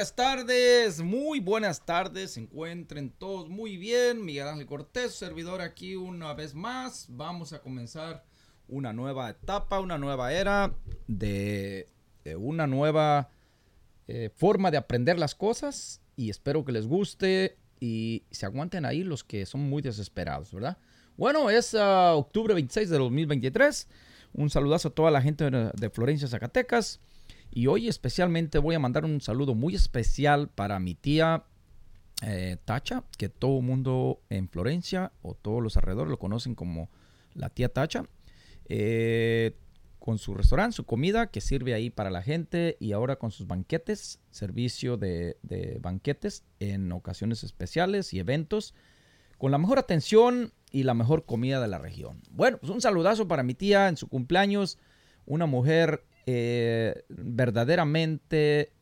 Buenas tardes, muy buenas tardes, se encuentren todos muy bien. Miguel Ángel Cortés, servidor aquí una vez más. Vamos a comenzar una nueva etapa, una nueva era de, una nueva eh, forma de aprender las cosas y espero que les guste y se aguanten ahí los que son muy desesperados, ¿verdad? Bueno, es ah, octubre 26 de 2023. Un saludazo a toda la gente de Florencia, Zacatecas. Y hoy especialmente voy a mandar un saludo muy especial para mi tía eh, Tacha, que todo el mundo en Florencia o todos los alrededores lo conocen como la tía Tacha. Eh, con su restaurante, su comida que sirve ahí para la gente y ahora con sus banquetes, servicio de, de banquetes en ocasiones especiales y eventos, con la mejor atención y la mejor comida de la región. Bueno, pues un saludazo para mi tía en su cumpleaños, una mujer eh, verdaderamente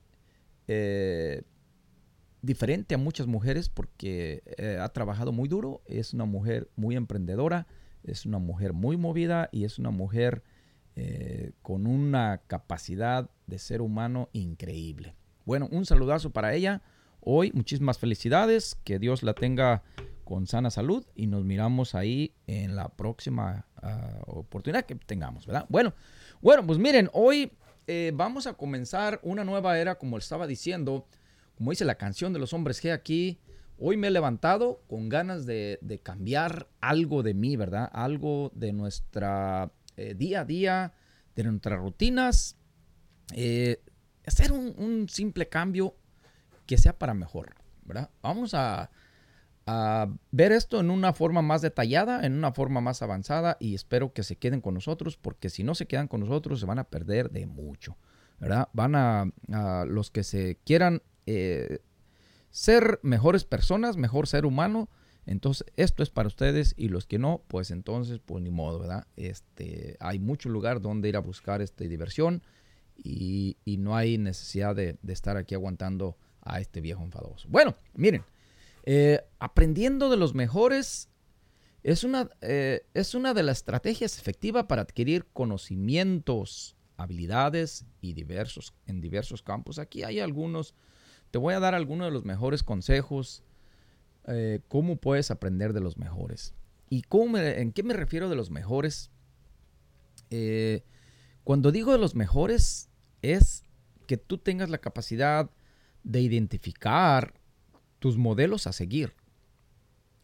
eh, diferente a muchas mujeres porque eh, ha trabajado muy duro, es una mujer muy emprendedora, es una mujer muy movida y es una mujer con una capacidad de ser humano increíble. Bueno, un saludazo para ella. Hoy muchísimas felicidades, que Dios la tenga con sana salud y nos miramos ahí en la próxima ah, oportunidad que tengamos, ¿verdad? Bueno, bueno, pues miren, hoy eh, vamos a comenzar una nueva era, como estaba diciendo, como dice la canción de los hombres G aquí. Hoy me he levantado con ganas de, cambiar algo de mí, ¿verdad? Algo de nuestra eh, día a día, de nuestras rutinas. Eh, hacer un simple cambio que sea para mejor, ¿verdad? Vamos a, a ver esto en una forma más detallada, en una forma más avanzada y espero que se queden con nosotros porque si no se quedan con nosotros se van a perder de mucho, ¿verdad? Van a, los que se quieran eh, ser mejores personas, mejor ser humano, entonces esto es para ustedes y los que no, pues entonces pues ni modo, ¿verdad? Este, hay mucho lugar donde ir a buscar este, diversión y, no hay necesidad de estar aquí aguantando a este viejo enfadoso. Bueno, miren. Eh, aprendiendo de los mejores es una, eh, es una de las estrategias efectivas para adquirir conocimientos, habilidades y diversos, en diversos campos. Aquí hay algunos, te voy a dar algunos de los mejores consejos, eh, cómo puedes aprender de los mejores. ¿Y cómo en qué me refiero de los mejores? cuando digo de los mejores es que tú tengas la capacidad de identificar tus modelos a seguir.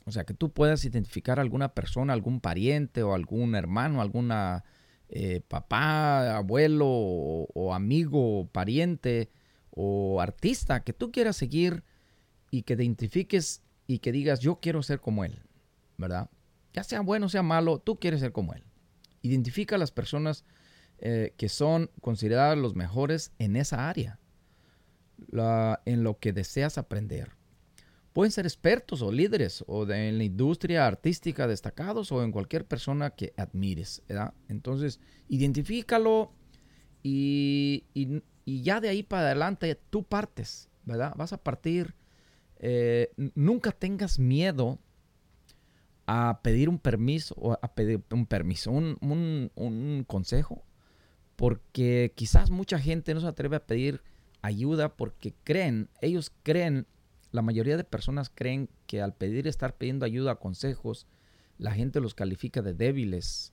O sea, que tú puedas identificar a alguna persona, algún pariente o algún hermano, alguna eh, papá, abuelo o, amigo, pariente o artista que tú quieras seguir y que identifiques y que digas, yo quiero ser como él, ¿verdad? Ya sea bueno, sea malo, tú quieres ser como él. Identifica a las personas eh, que son consideradas los mejores en esa área, en lo que deseas aprender Pueden ser expertos o líderes o en la industria artística destacados o en cualquier persona que admires. Entonces, identifícalo y, ya de ahí para adelante tú partes, ¿verdad? Vas a partir. Eh, nunca tengas miedo a pedir un permiso o a pedir un permiso, un, un consejo, porque quizás mucha gente no se atreve a pedir ayuda porque creen, ellos creen la mayoría de personas creen que al pedir estar pidiendo ayuda, consejos, la gente los califica de débiles,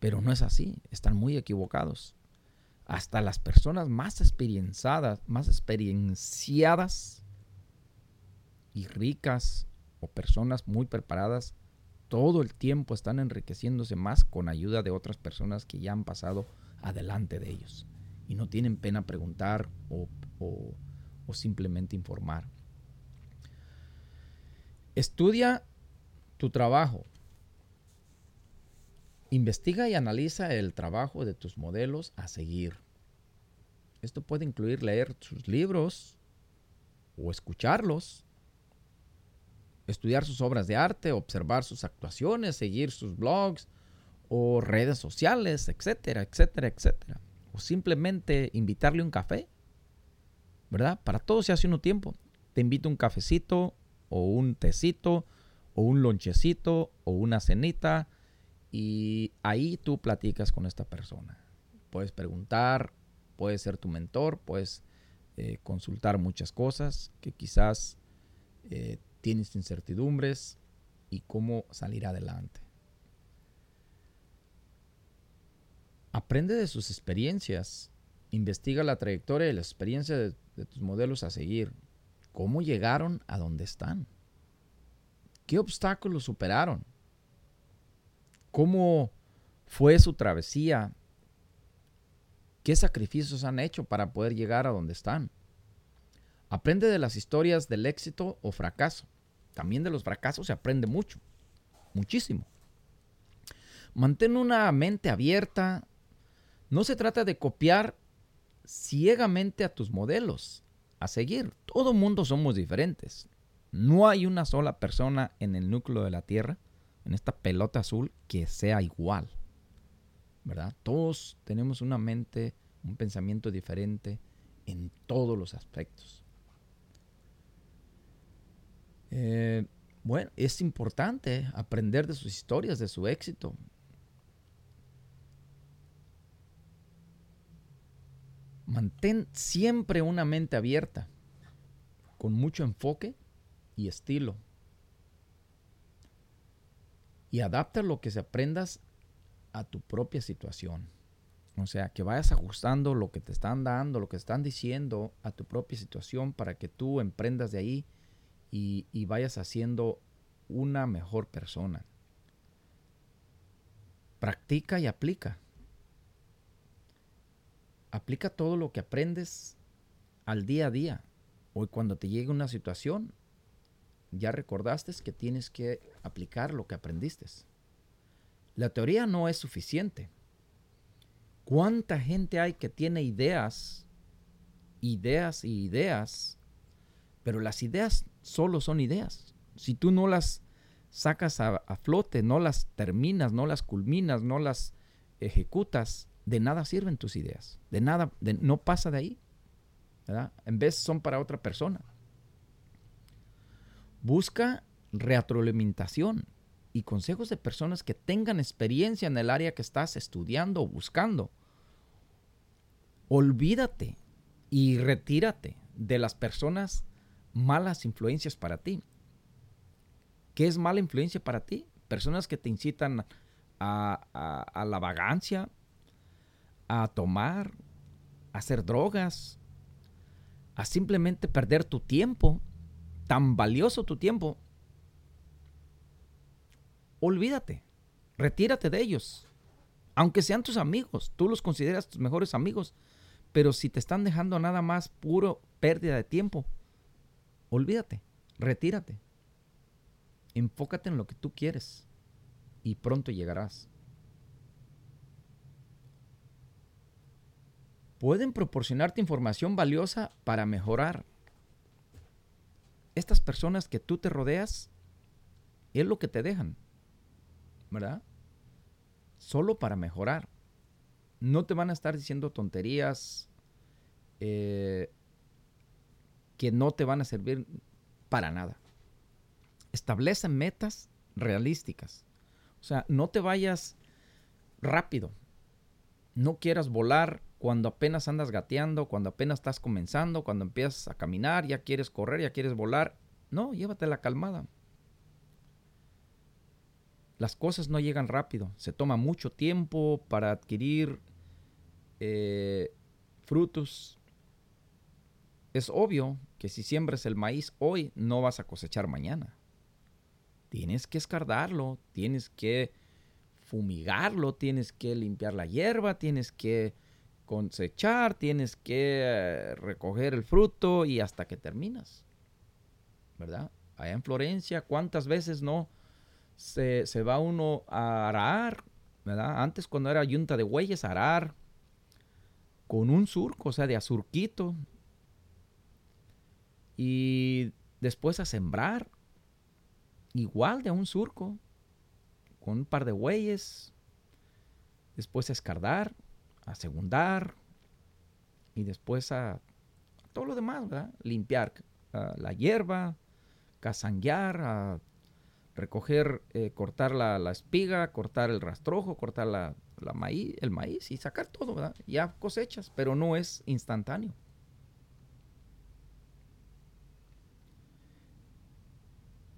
pero no es así, están muy equivocados. Hasta las personas más experienciadas, más experienciadas y ricas o personas muy preparadas, todo el tiempo están enriqueciéndose más con ayuda de otras personas que ya han pasado adelante de ellos y no tienen pena preguntar o, o simplemente informar. Estudia tu trabajo. Investiga y analiza el trabajo de tus modelos a seguir. Esto puede incluir leer sus libros o escucharlos, estudiar sus obras de arte, observar sus actuaciones, seguir sus blogs o redes sociales, etcétera, etcétera, etcétera. O simplemente invitarle un café, ¿verdad? Para todo se hace uno tiempo. Te invito un cafecito o un tecito o un lonchecito o una cenita y ahí tú platicas con esta persona. Puedes preguntar, puedes ser tu mentor, puedes eh, consultar muchas cosas, que quizás eh, tienes incertidumbres y cómo salir adelante. Aprende de sus experiencias, investiga la trayectoria y la experiencia de, de tus modelos a seguir, cómo llegaron a donde están, qué obstáculos superaron, cómo fue su travesía ¿Qué sacrificios han hecho para poder llegar a donde están? Aprende de las historias del éxito o fracaso. También de los fracasos se aprende mucho, muchísimo. Mantén una mente abierta. No se trata de copiar ciegamente a tus modelos, a seguir. Todo mundo somos diferentes. No hay una sola persona en el núcleo de la Tierra, en esta pelota azul, que sea igual. ¿verdad? Todos tenemos una mente, un pensamiento diferente en todos los aspectos. Eh, bueno, es importante aprender de sus historias, de su éxito. Mantén siempre una mente abierta, con mucho enfoque y estilo. Y adapta lo que se aprendas a tu propia situación. O sea, que vayas ajustando lo que te están dando, lo que están diciendo a tu propia situación para que tú emprendas de ahí y, y vayas haciendo una mejor persona. Practica y aplica. Aplica todo lo que aprendes al día a día. Hoy cuando te llegue una situación, ya recordaste que tienes que aplicar lo que aprendiste. La teoría no es suficiente. ¿Cuánta gente hay que tiene ideas, ideas y ideas, pero las ideas solo son ideas? Si tú no las sacas a, flote, no las terminas, no las culminas, no las ejecutas, de nada sirven tus ideas. De nada, no pasa de ahí. En vez son para otra persona. Busca retroalimentación y consejos de personas que tengan experiencia en el área que estás estudiando o buscando. Olvídate y retírate de las personas malas influencias para ti. ¿Qué es mala influencia para ti? Personas que te incitan a, a la vagancia, a tomar, a hacer drogas, a simplemente perder tu tiempo, tan valioso tu tiempo, olvídate, retírate de ellos. Aunque sean tus amigos, tú los consideras tus mejores amigos, pero si te están dejando nada más puro pérdida de tiempo, olvídate, retírate. Enfócate en lo que tú quieres y pronto llegarás. Pueden proporcionarte información valiosa para mejorar. Estas personas que tú te rodeas es lo que te dejan. ¿verdad? Solo para mejorar. No te van a estar diciendo tonterías eh, que no te van a servir para nada. Establece metas realísticas. O sea, no te vayas rápido. No quieras volar cuando apenas andas gateando, cuando apenas estás comenzando, cuando empiezas a caminar, ya quieres correr, ya quieres volar. No, llévate la calmada. Las cosas no llegan rápido, se toma mucho tiempo para adquirir eh, frutos. Es obvio que si siembras el maíz hoy, no vas a cosechar mañana. Tienes que escardarlo, tienes que fumigarlo, tienes que limpiar la hierba, tienes que cosechar, tienes que eh, recoger el fruto y hasta que terminas. ¿Verdad? Allá en Florencia, ¿cuántas veces no? se, va uno a arar, ¿verdad? Antes cuando era yunta de bueyes, arar con un surco, o sea, de azurquito. Y después a sembrar, igual de un surco, con un par de bueyes. Después a escardar, a segundar y después a, todo lo demás, ¿verdad? Limpiar ah, la hierba, cazanguear, recoger, eh, cortar la, la, espiga, cortar el rastrojo, cortar la, la maíz, el maíz y sacar todo, ¿verdad? Ya cosechas, pero no es instantáneo.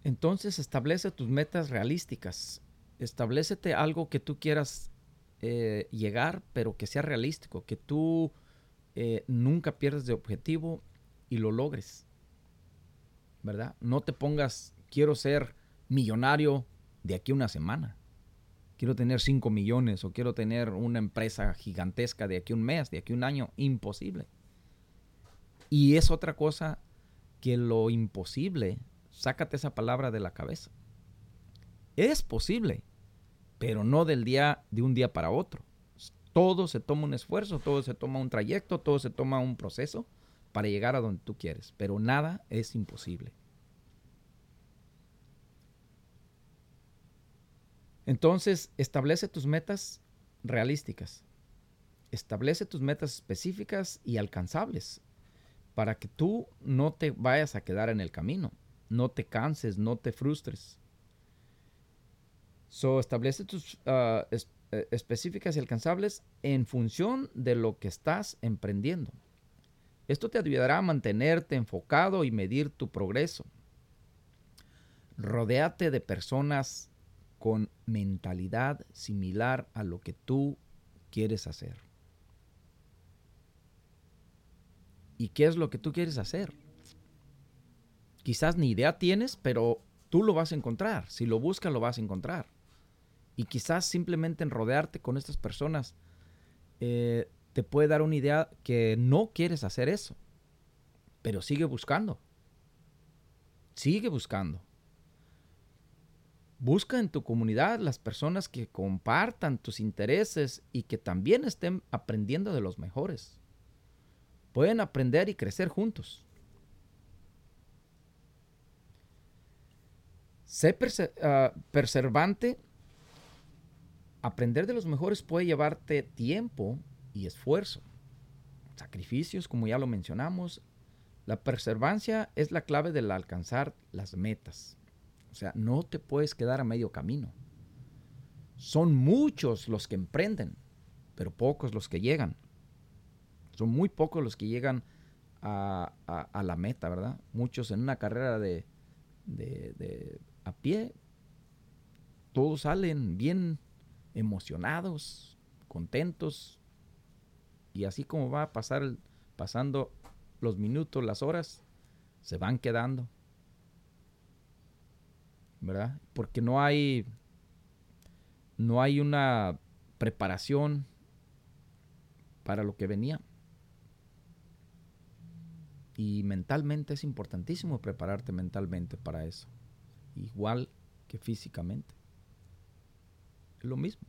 Entonces establece tus metas realísticas. Establecete algo que tú quieras eh, llegar, pero que sea realístico, que tú eh, nunca pierdas de objetivo y lo logres. ¿Verdad? No te pongas, quiero ser millonario de aquí a una semana. Quiero tener 5 millones o quiero tener una empresa gigantesca de aquí a un mes, de aquí a un año. Imposible. Y es otra cosa que lo imposible, sácate esa palabra de la cabeza. Es posible, pero no del día de un día para otro. Todo se toma un esfuerzo, todo se toma un trayecto, todo se toma un proceso para llegar a donde tú quieres, pero nada es imposible. Entonces, establece tus metas realísticas. Establece tus metas específicas y alcanzables para que tú no te vayas a quedar en el camino, no te canses, no te frustres. So, establece tus uh, específicas y alcanzables en función de lo que estás emprendiendo. Esto te ayudará a mantenerte enfocado y medir tu progreso. Rodéate de personas con mentalidad similar a lo que tú quieres hacer. ¿Y qué es lo que tú quieres hacer? Quizás ni idea tienes, pero tú lo vas a encontrar. Si lo buscas, lo vas a encontrar. Y quizás simplemente en rodearte con estas personas eh, te puede dar una idea que no quieres hacer eso. Pero sigue buscando. Sigue buscando. Busca en tu comunidad las personas que compartan tus intereses y que también estén aprendiendo de los mejores. Pueden aprender y crecer juntos. Sé perseverante. Aprender de los mejores puede llevarte tiempo y esfuerzo. Sacrificios, como ya lo mencionamos. La perseverancia es la clave del alcanzar las metas. O sea, no te puedes quedar a medio camino. Son muchos los que emprenden, pero pocos los que llegan. Son muy pocos los que llegan a, la meta, ¿verdad? Muchos en una carrera de, de, a pie, todos salen bien emocionados, contentos, y así como va a pasar pasando los minutos, las horas, se van quedando. ¿verdad? Porque no hay, no hay una preparación para lo que venía. Y mentalmente es importantísimo prepararte mentalmente para eso. Igual que físicamente. Lo mismo.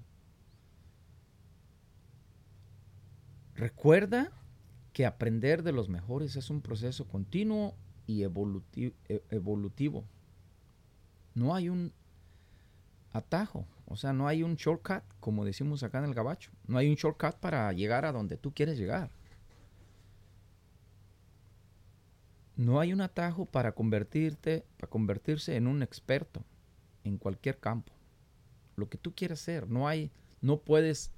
Recuerda que aprender de los mejores es un proceso continuo y e-, evolutivo. No hay un atajo, o sea, no hay un shortcut, como decimos acá en el gabacho. No hay un shortcut para llegar a donde tú quieres llegar. No hay un atajo para convertirte, para convertirse en un experto en cualquier campo. Lo que tú quieres ser, no hay, no puedes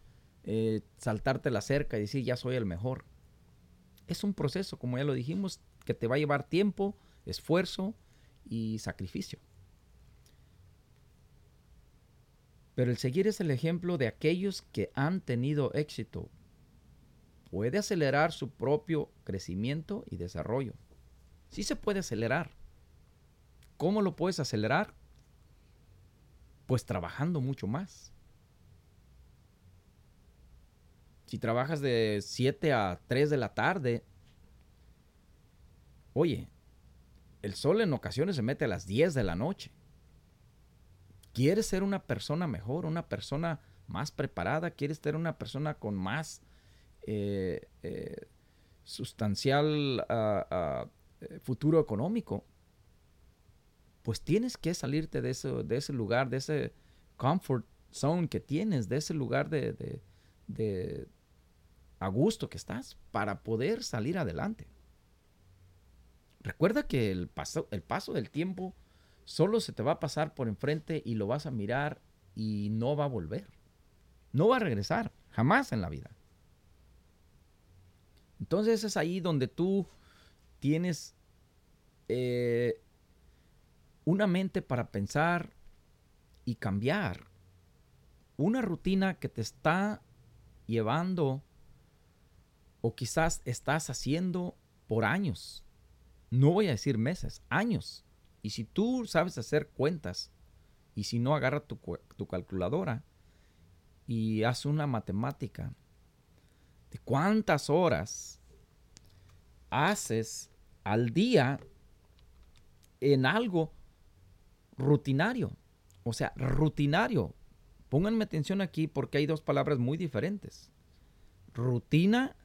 eh, saltarte la cerca y decir ya soy el mejor. Es un proceso, como ya lo dijimos, que te va a llevar tiempo, esfuerzo y sacrificio. Pero el seguir es el ejemplo de aquellos que han tenido éxito. Puede acelerar su propio crecimiento y desarrollo. Sí se puede acelerar. ¿Cómo lo puedes acelerar? Pues trabajando mucho más. Si trabajas de 7 a 3 de la tarde, oye, el sol en ocasiones se mete a las 10 de la noche. Quieres ser una persona mejor, una persona más preparada, quieres ser una persona con más eh, eh, sustancial ah, ah, eh, futuro económico, pues tienes que salirte de ese, de ese lugar, de ese comfort zone que tienes, de ese lugar de, de a gusto que estás para poder salir adelante. Recuerda que el paso, el paso del tiempo solo se te va a pasar por enfrente y lo vas a mirar y no va a volver. No va a regresar, jamás en la vida. Entonces es ahí donde tú tienes eh, una mente para pensar y cambiar. Una rutina que te está llevando o quizás estás haciendo por años. No voy a decir meses, años. Y si tú sabes hacer cuentas, y si no, agarra tu, tu calculadora y haz una matemática de cuántas horas haces al día en algo rutinario. O sea, rutinario. Pónganme atención aquí porque hay dos palabras muy diferentes. Rutina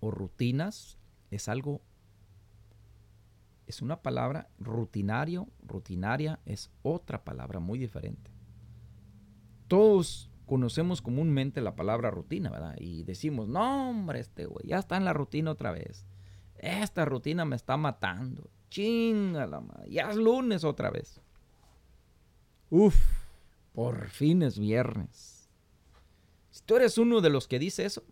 o rutinas es algo, es una palabra rutinario, rutinaria es otra palabra muy diferente. Todos conocemos comúnmente la palabra rutina, ¿verdad? Y decimos, no, hombre, este güey, ya está en la rutina otra vez. Esta rutina me está matando. Chingala, ya es lunes otra vez. Uf, por fin es viernes. Si tú eres uno de los que dice eso,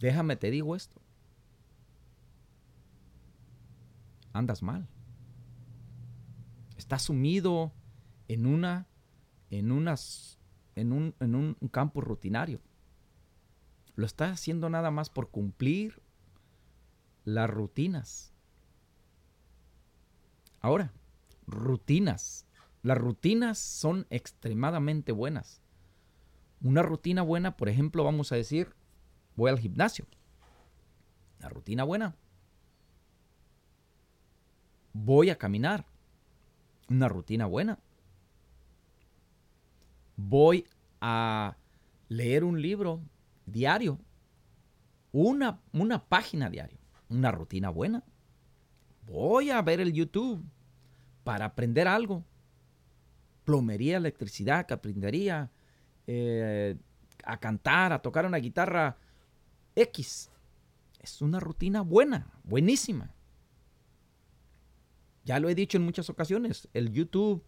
déjame te digo esto. Andas mal. Estás sumido en una en unas en un, en un campo rutinario. Lo estás haciendo nada más por cumplir las rutinas. Ahora, rutinas. Las rutinas son extremadamente buenas. Una rutina buena, por ejemplo, vamos a decir, voy al gimnasio. La rutina buena. Voy a caminar. Una rutina buena voy a leer un libro diario, una, una página diario, una rutina buena. Voy a ver el YouTube para aprender algo. Plomería, electricidad, carpintería, eh, a cantar, a tocar una guitarra X. Es una rutina buena, buenísima. Ya lo he dicho en muchas ocasiones, el YouTube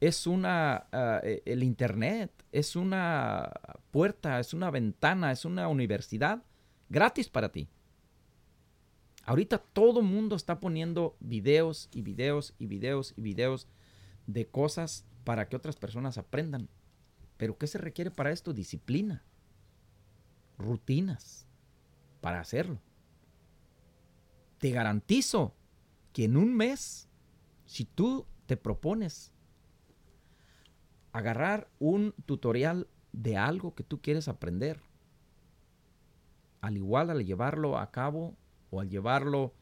es una, ah, e, el Internet, es una puerta, es una ventana, es una universidad gratis para ti. Ahorita todo mundo está poniendo videos y videos y videos y videos de cosas para que otras personas aprendan. Pero ¿qué se requiere para esto? Disciplina, rutinas para hacerlo. Te garantizo que en un mes, si tú te propones agarrar un tutorial de algo que tú quieres aprender. Al igual al llevarlo a cabo o al llevarlo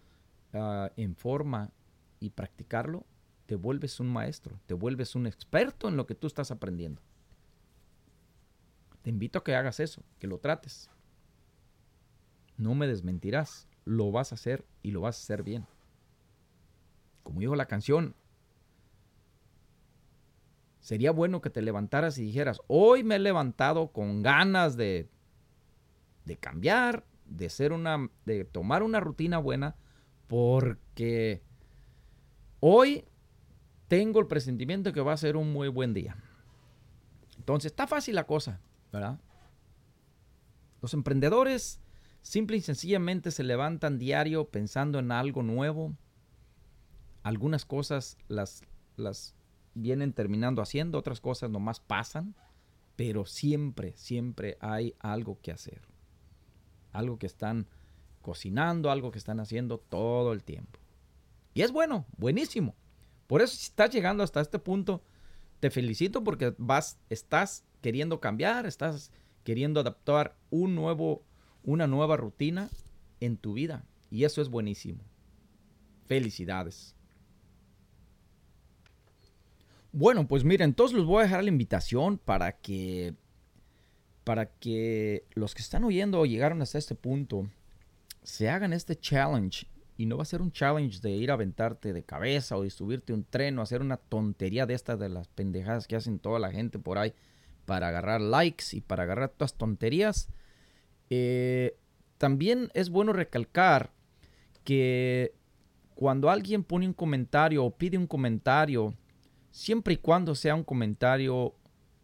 ah, en forma y practicarlo, te vuelves un maestro, te vuelves un experto en lo que tú estás aprendiendo. Te invito a que hagas eso, que lo trates. No me desmentirás, lo vas a hacer y lo vas a hacer bien. Como dijo la canción, sería bueno que te levantaras y dijeras, hoy me he levantado con ganas de, de cambiar, de ser una, de tomar una rutina buena, porque hoy tengo el presentimiento que va a ser un muy buen día. Entonces, está fácil la cosa, ¿verdad? Los emprendedores simple y sencillamente se levantan diario pensando en algo nuevo. Algunas cosas las, las vienen terminando haciendo, otras cosas nomás pasan, pero siempre, siempre hay algo que hacer. Algo que están cocinando, algo que están haciendo todo el tiempo. Y es bueno, buenísimo. Por eso si estás llegando hasta este punto, te felicito porque vas, estás queriendo cambiar, estás queriendo adaptar un nuevo, una nueva rutina en tu vida. Y eso es buenísimo. Felicidades. Bueno, pues miren, entonces les voy a dejar la invitación para que para que los que están oyendo o llegaron hasta este punto se hagan este challenge y no va a ser un challenge de ir a aventarte de cabeza o de subirte un tren o hacer una tontería de estas de las pendejadas que hacen toda la gente por ahí para agarrar likes y para agarrar todas tonterías. Eh, también es bueno recalcar que cuando alguien pone un comentario o pide un comentario siempre y cuando sea un comentario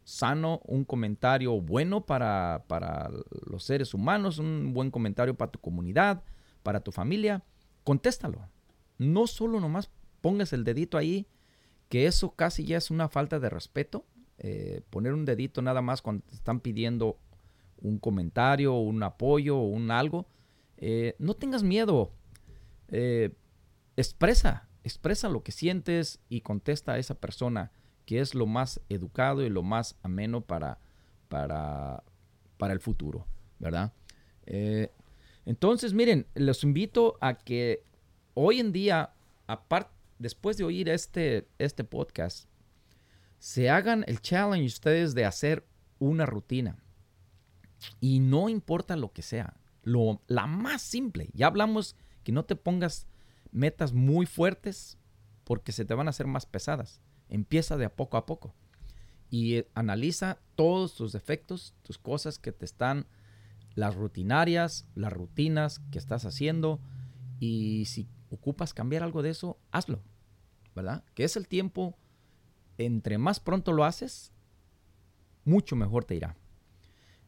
sano, un comentario bueno para, para los seres humanos, un buen comentario para tu comunidad, para tu familia, contéstalo. No solo nomás pongas el dedito ahí que eso casi ya es una falta de respeto. Eh, poner un dedito nada más cuando te están pidiendo un comentario, un apoyo o un algo. Eh, no tengas miedo. Eh, expresa, expresa lo que sientes y contesta a esa persona, que es lo más educado y lo más ameno para, para, para el futuro, ¿verdad? Entonces, miren, los invito a que hoy en día, aparte, después de oír este, este podcast, se hagan el challenge ustedes de hacer una rutina. Y no importa lo que sea, lo, la más simple. Ya hablamos que no te pongas metas muy fuertes porque se te van a hacer más pesadas. Empieza de a poco a poco. Y eh, analiza todos tus defectos, tus cosas que te están, las rutinarias, las rutinas que estás haciendo. Y si ocupas cambiar algo de eso, hazlo. ¿Verdad? Que es el tiempo, entre más pronto lo haces, mucho mejor te irá.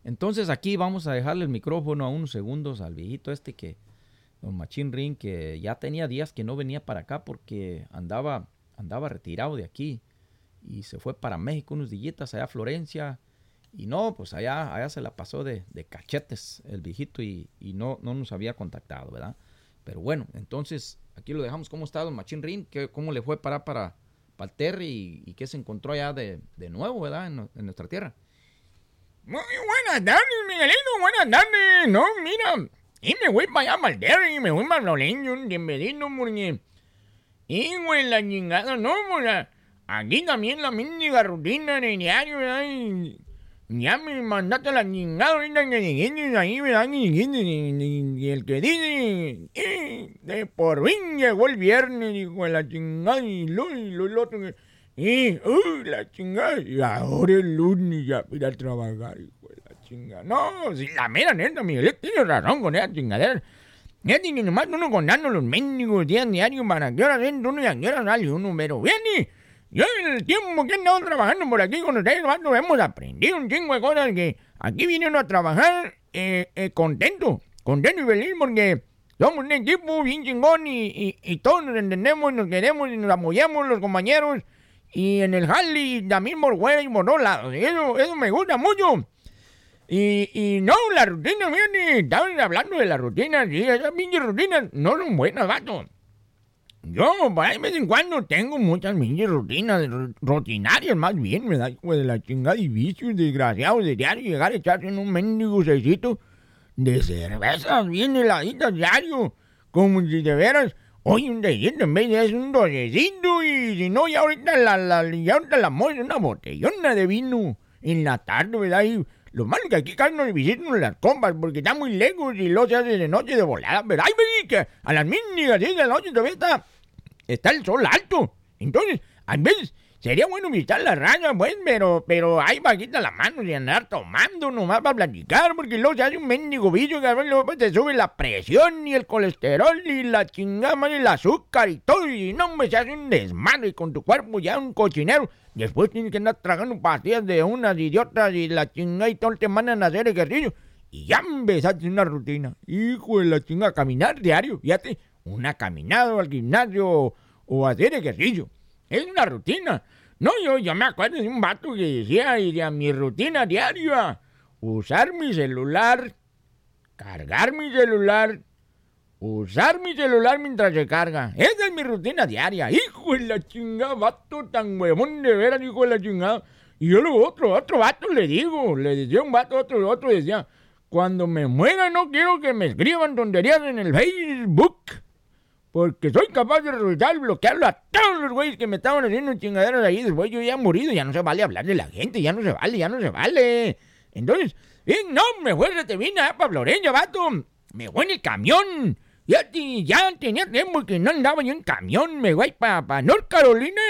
Entonces aquí vamos a dejarle el micrófono a unos segundos al viejito este que, don Machín Ring, que ya tenía días que no venía para acá porque andaba, andaba retirado de aquí y se fue para México unos dillitas allá a Florencia. Y no, pues allá, allá se la pasó de, cachetes el viejito y, no, no nos había contactado, ¿verdad? Pero bueno, entonces aquí lo dejamos. ¿Cómo está don Machín Ring? ¿Cómo le fue para, para, para el Terry y, qué se encontró allá de, nuevo, ¿verdad? en nuestra tierra. Muy buenas tardes, Miguelito, buenas tardes. No, mira, y me voy para allá, para y me voy para Loreño, bienvenido, porque... Y, güey, la chingada, no, pues, aquí también la mínima rutina de diario, ¿verdad? Y ya me mandaste la chingada ahorita que llegué ahí, ¿verdad? Y, el que dice, eh, de por fin llegó el viernes, dijo la chingada, y lo, y lo, otro que... Y, uy, la chingada. Y ahora el lunes ya ir a trabajar, hijo de la chingada. No, si la mera neta, Miguel, tiene razón con esa chingadera. Ya tiene nomás uno contando los mendigos días diarios para que ahora dentro uno y a qué hora sale uno, pero viene. Yo en el tiempo que he andado trabajando por aquí con ustedes, hemos aprendido un chingo de cosas que aquí viene uno a trabajar eh, eh, contento, contento y feliz porque somos un equipo bien chingón y, y, y todos nos entendemos y nos queremos y nos apoyamos los compañeros y en el Harley también por fuera y por todos lados. Eso, eso me gusta mucho. Y, y no, la rutina, miren, estaban hablando de la rutina, sí, esas pinches rutinas no son buenas, vato. Yo, de vez en cuando tengo muchas pinches rutinas, rutinarias más bien, me da hijo de la chingada y vicios desgraciados de diario llegar a echarse en un mendigo seisito de cervezas bien heladitas diario, como si de veras Oye, un dedito en vez de es un docecito y si no, ya ahorita la, la, ya ahorita la una botellona de vino en la tarde, ¿verdad? Lo malo es que aquí casi nos visitan las compas porque está muy lejos y lo se hace de noche de volada, ¿verdad? Ay, que a las mínimas de la noche todavía está, está el sol alto. Entonces, a veces Sería bueno visitar la raya, pues, pero, pero ahí bajita la mano y andar tomando nomás para platicar, porque luego se hace un mendigo bicho que luego pues, te sube la presión y el colesterol y la chingada y el azúcar y todo, y no me se hace un desmadre con tu cuerpo ya un cochinero. Después tienes que andar tragando pastillas de unas idiotas y la chingada y todo te mandan a hacer ejercicio. Y ya empezaste una rutina. Hijo de la chingada, caminar diario, fíjate, una caminada al gimnasio o hacer ejercicio. Es una rutina. No, yo, yo me acuerdo de un vato que decía, iría mi rutina diaria, usar mi celular, cargar mi celular, usar mi celular mientras se carga. Esa es mi rutina diaria. Hijo de la chingada, vato tan huevón de veras, hijo de la chingada. Y yo luego otro, otro vato le digo, le decía un vato, otro, otro decía, cuando me muera no quiero que me escriban tonterías en el Facebook. Porque soy capaz de resultar bloquearlo a todos los güeyes que me estaban haciendo chingaderas ahí. Después yo ya he morido, ya no se vale hablar de la gente, ya no se vale, ya no se vale. Entonces, no, me fue te vine a Pablo Loreña, vato. Me fue en el camión. Ya, ya tenía tiempo que no andaba yo en camión. Me voy para pa North Carolina.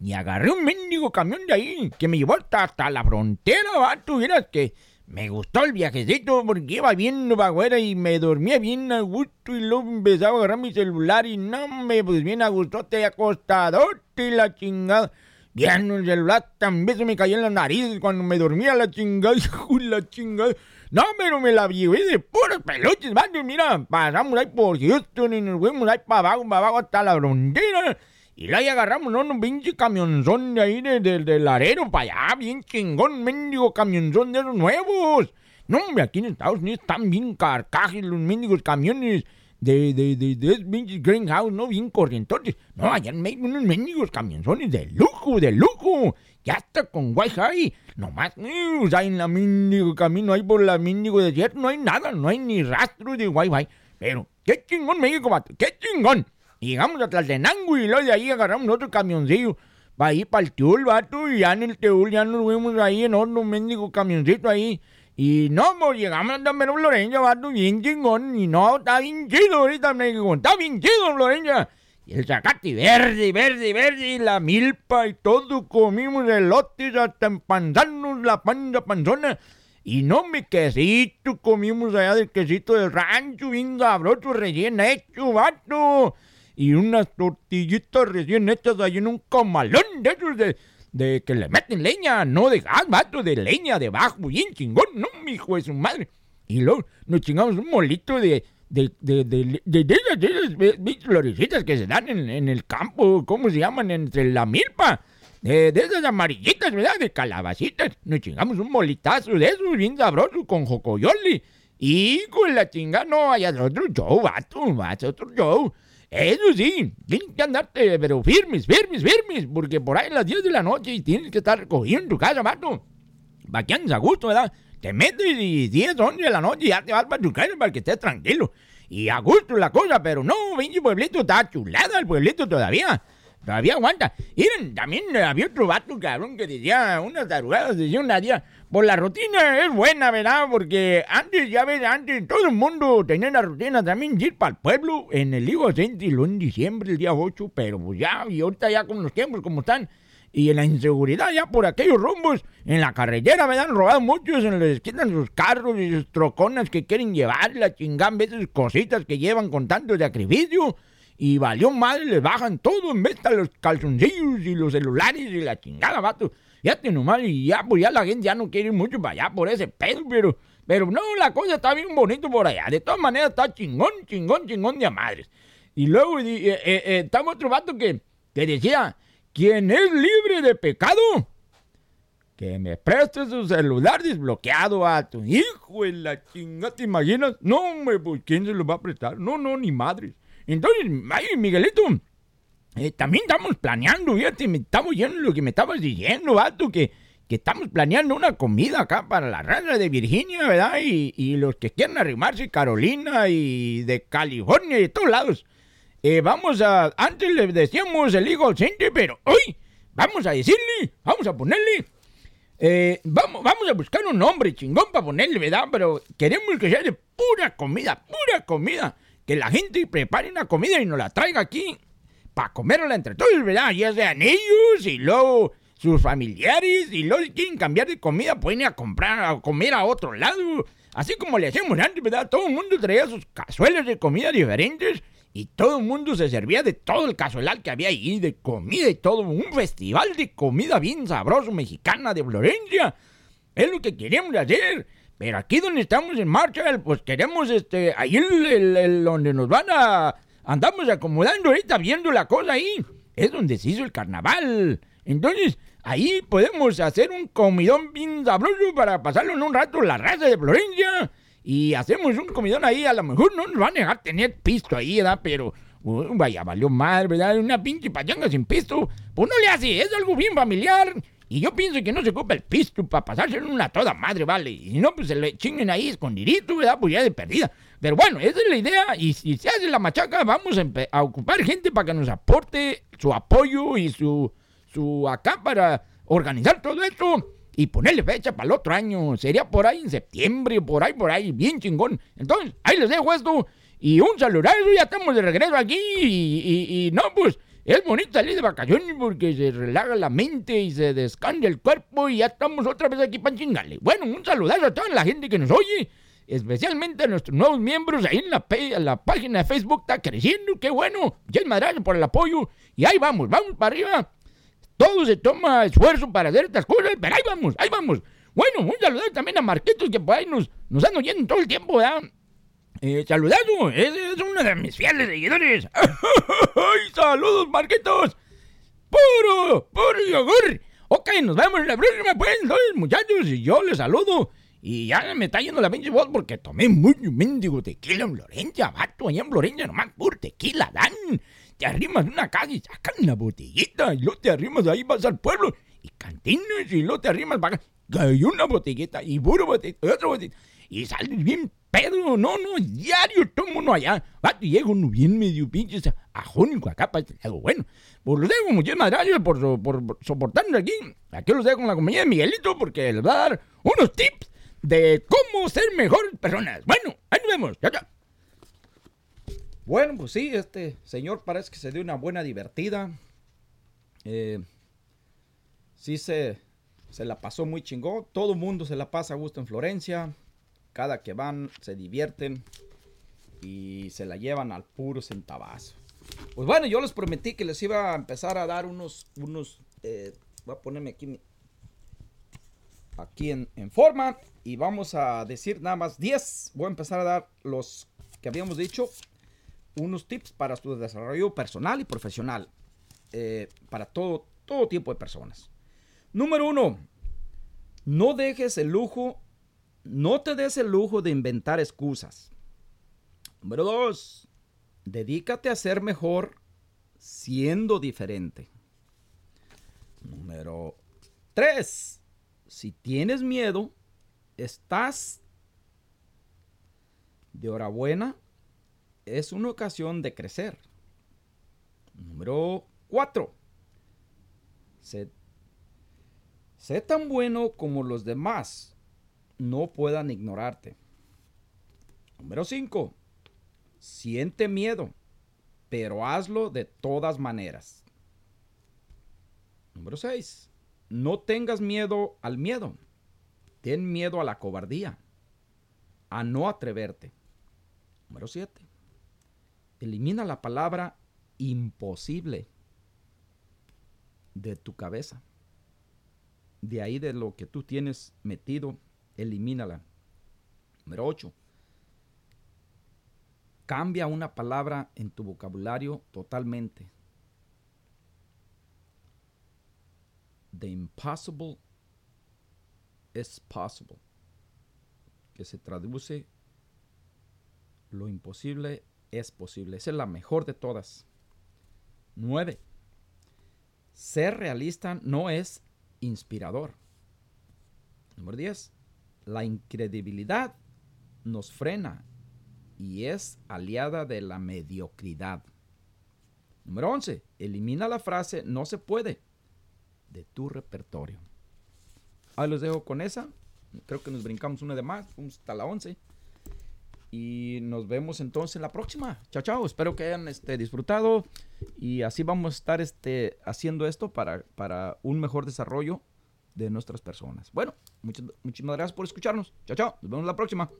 Y agarré un mendigo camión de ahí que me llevó hasta, hasta la frontera, vato. Vieras que me gustó el viajecito porque iba viendo para y me dormía bien a gusto y luego empezaba a agarrar mi celular y no me, pues bien a gusto, te acostadote la chingada. Viendo el celular también se me cayó en la nariz cuando me dormía la chingada, hijo la chingada. No, pero me la llevé de puros peluches, vale, mira, pasamos ahí por Houston y nos fuimos ahí para abajo, para abajo hasta la frontera. Y luego ahí agarramos ¿no? un pinche camionzón de ahí del de, de para allá, bien chingón, mendigo camionzón de esos nuevos. No, hombre, aquí en Estados Unidos están bien carcajes los mendigos camiones de, de, de, de pinches greenhouse, ¿no? Bien corrientones. No, allá en México unos mendigos camionzones de lujo, de lujo. Ya está con Wi-Fi. Nomás, eh, o sea, en la mendigo camino ahí por la mendigo desierto no hay nada, no hay ni rastro de Wi-Fi. Pero, qué chingón México, vato, qué chingón. Llegamos a Tlaltenango y luego de ahí agarramos otro camioncillo para ir para el Teul, vato. Y ya en el Teul ya nos fuimos ahí en otro mendigo camioncito ahí. Y no, pues llegamos a San Pedro Florencia, vato, bien chingón. Y no, está bien chido ahorita en México, está bien chido Florencia. Y el zacate verde, verde, verde, y la milpa y todo. Comimos elotes hasta empanzarnos la panza panzona. Y no mi quesito, comimos allá del quesito del rancho, bien sabroso, recién hecho, vato. Y unas tortillitas recién hechas ahí en un comalón de esos de, de que le meten leña, no de gas, vato, de leña debajo, bien chingón, no, mi hijo de su madre. Y luego nos chingamos un molito de, de, de, de, de, esas, florecitas que se dan en, en el campo, ¿cómo se llaman? Entre la milpa. De, de esas amarillitas, ¿verdad? De calabacitas. Nos chingamos un molitazo de esos, bien sabroso, con jocoyoli. Y con la chinga, no, hay otro show, vato, vato, otro show. Eso sí, tienes que andarte, pero firmes, firmes, firmes, porque por ahí a las 10 de la noche tienes que estar recogido en tu casa, vato. Va que andes a gusto, ¿verdad? Te metes y 10, 11 de la noche ya te vas para tu casa para que estés tranquilo. Y a gusto la cosa, pero no, pinche pueblito está chulada el pueblito todavía. Todavía aguanta. Miren, también había otro vato, cabrón, que decía unas tarugadas, decía una día, por la rutina es buena, ¿verdad? Porque antes, ya ves, antes todo el mundo tenía la rutina también ir para el pueblo en el Higo Centro en diciembre, el día 8, pero pues ya, y ahorita ya con los tiempos como están, y en la inseguridad ya por aquellos rumbos, en la carretera me han robado muchos, se les quitan sus carros y sus troconas que quieren llevar, la chingan veces cositas que llevan con tanto sacrificio. Y valió madre, les bajan todo en de los calzoncillos y los celulares y la chingada, vato. Ya te nomás, y ya, pues ya la gente ya no quiere ir mucho para allá por ese pedo, pero, pero no, la cosa está bien bonito por allá. De todas maneras está chingón, chingón, chingón de madres. Y luego eh, eh, eh, estaba otro vato que, que decía, quien es libre de pecado, que me preste su celular desbloqueado a tu hijo en la chingada, ¿te imaginas? No, hombre, pues ¿quién se lo va a prestar? No, no, ni madres. Entonces, ay, Miguelito, eh, también estamos planeando, fíjate, me estamos yendo lo que me estabas diciendo, vato, que, que estamos planeando una comida acá para la raza de Virginia, ¿verdad? Y, y los que quieran arrimarse, Carolina y de California y de todos lados. Eh, vamos a, antes le decíamos el higo ausente, pero hoy vamos a decirle, vamos a ponerle, eh, vamos, vamos a buscar un nombre chingón para ponerle, ¿verdad? Pero queremos que sea de pura comida, pura comida. Que la gente prepare una comida y nos la traiga aquí para comerla entre todos, ¿verdad? Ya sean ellos y luego sus familiares y luego si quieren cambiar de comida pueden ir a comprar, a comer a otro lado. Así como le hacíamos antes, ¿verdad? Todo el mundo traía sus cazuelas de comida diferentes y todo el mundo se servía de todo el cazuelal que había ahí, de comida y todo. Un festival de comida bien sabroso mexicana de Florencia. Es lo que queremos hacer. Pero aquí donde estamos en marcha, pues queremos, este, ahí el, el- donde nos van a... Andamos acomodando ahorita, viendo la cosa ahí. Es donde se hizo el carnaval. Entonces, ahí podemos hacer un comidón bien sabroso para pasarlo en un rato la raza de Florencia. Y hacemos un comidón ahí, a lo mejor no nos van a dejar tener pisto ahí, ¿verdad? Pero, uh, vaya, valió mal, ¿verdad? Una pinche pachanga sin pisto. Pues no le hace, es algo bien familiar. Y yo pienso que no se ocupa el pisto para pasárselo en una toda madre, ¿vale? Y no, pues se le chinguen ahí escondidito, ¿verdad? Pues ya de perdida. Pero bueno, esa es la idea. Y si se hace la machaca, vamos a, ocupar gente para que nos aporte su apoyo y su, su acá para organizar todo esto y ponerle fecha para el otro año. Sería por ahí en septiembre, por ahí, por ahí, bien chingón. Entonces, ahí les dejo esto. Y un saludazo, ya estamos de regreso aquí. Y- y no, pues, es bonito salir de vacaciones porque se relaja la mente y se descansa el cuerpo. Y ya estamos otra vez aquí para chingarle. Bueno, un saludazo a toda la gente que nos oye. Especialmente a nuestros nuevos miembros ahí en la, página de Facebook. Está creciendo, qué bueno. Ya gracias por el apoyo. Y ahí vamos, vamos para arriba. Todo se toma esfuerzo para hacer estas cosas, pero ahí vamos, ahí vamos. Bueno, un saludo también a Marquitos que por ahí nos, nos oyendo todo el tiempo, ¿verdad? Eh, saludado, es, uno de mis fieles seguidores. ¡Ay, saludos, Marquitos! puro, puro yogur. Ok, nos vemos en la próxima, pues, muchachos, y yo les saludo. Y ya me está yendo la pinche voz porque tomé mucho mendigo tequila en Florencia, vato, allá en Florencia nomás puro tequila dan. Te arrimas una casa y sacan una botellita, y luego te arrimas ahí, vas al pueblo, y cantinas, y luego te arrimas para acá, y una botellita, y puro botellita, y otra botellita, y sales bien pedo, no, no, diario tomo uno allá, vato, y llega uno bien medio pinche, ajónico acá para este lado. Bueno, pues los dejo, muchísimas gracias por, so- por, por soportarme aquí. Aquí los dejo con la compañía de Miguelito porque les va a dar unos tips de cómo ser mejores personas. Bueno, ahí nos vemos. Chao, chao. Bueno, pues sí, este señor parece que se dio una buena divertida. Eh, sí se, se la pasó muy chingón. Todo mundo se la pasa a gusto en Florencia. Cada que van se divierten y se la llevan al puro centavazo. Pues bueno, yo les prometí que les iba a empezar a dar unos, unos, eh, voy a ponerme aquí, aquí en, en forma y vamos a decir nada más 10. Voy a empezar a dar los que habíamos dicho unos tips para su desarrollo personal y profesional. eh, para todo, todo tipo de personas. Número uno, no dejes el lujo, no te des el lujo de inventar excusas. Número dos, dedícate a ser mejor siendo diferente. Número tres, si tienes miedo, estás de hora buena es una ocasión de crecer. Número 4. Sé, sé tan bueno como los demás no puedan ignorarte. Número 5. Siente miedo, pero hazlo de todas maneras. Número 6. No tengas miedo al miedo. Ten miedo a la cobardía, a no atreverte. Número 7. Elimina la palabra imposible de tu cabeza. De ahí de lo que tú tienes metido, elimínala. Número 8. Cambia una palabra en tu vocabulario totalmente. The impossible is possible. Que se traduce lo imposible es posible. Esa es la mejor de todas. 9. Ser realista no es inspirador. Número 10. La incredibilidad nos frena y es aliada de la mediocridad. Número 11. Elimina la frase no se puede de tu repertorio. Ahí los dejo con esa. Creo que nos brincamos una de más. Fuimos hasta la 11. Y nos vemos entonces en la próxima. Chao, chao. Espero que hayan este, disfrutado. Y así vamos a estar este, haciendo esto para, para un mejor desarrollo de nuestras personas. Bueno, muchas, muchísimas gracias por escucharnos. Chao, chao. Nos vemos la próxima.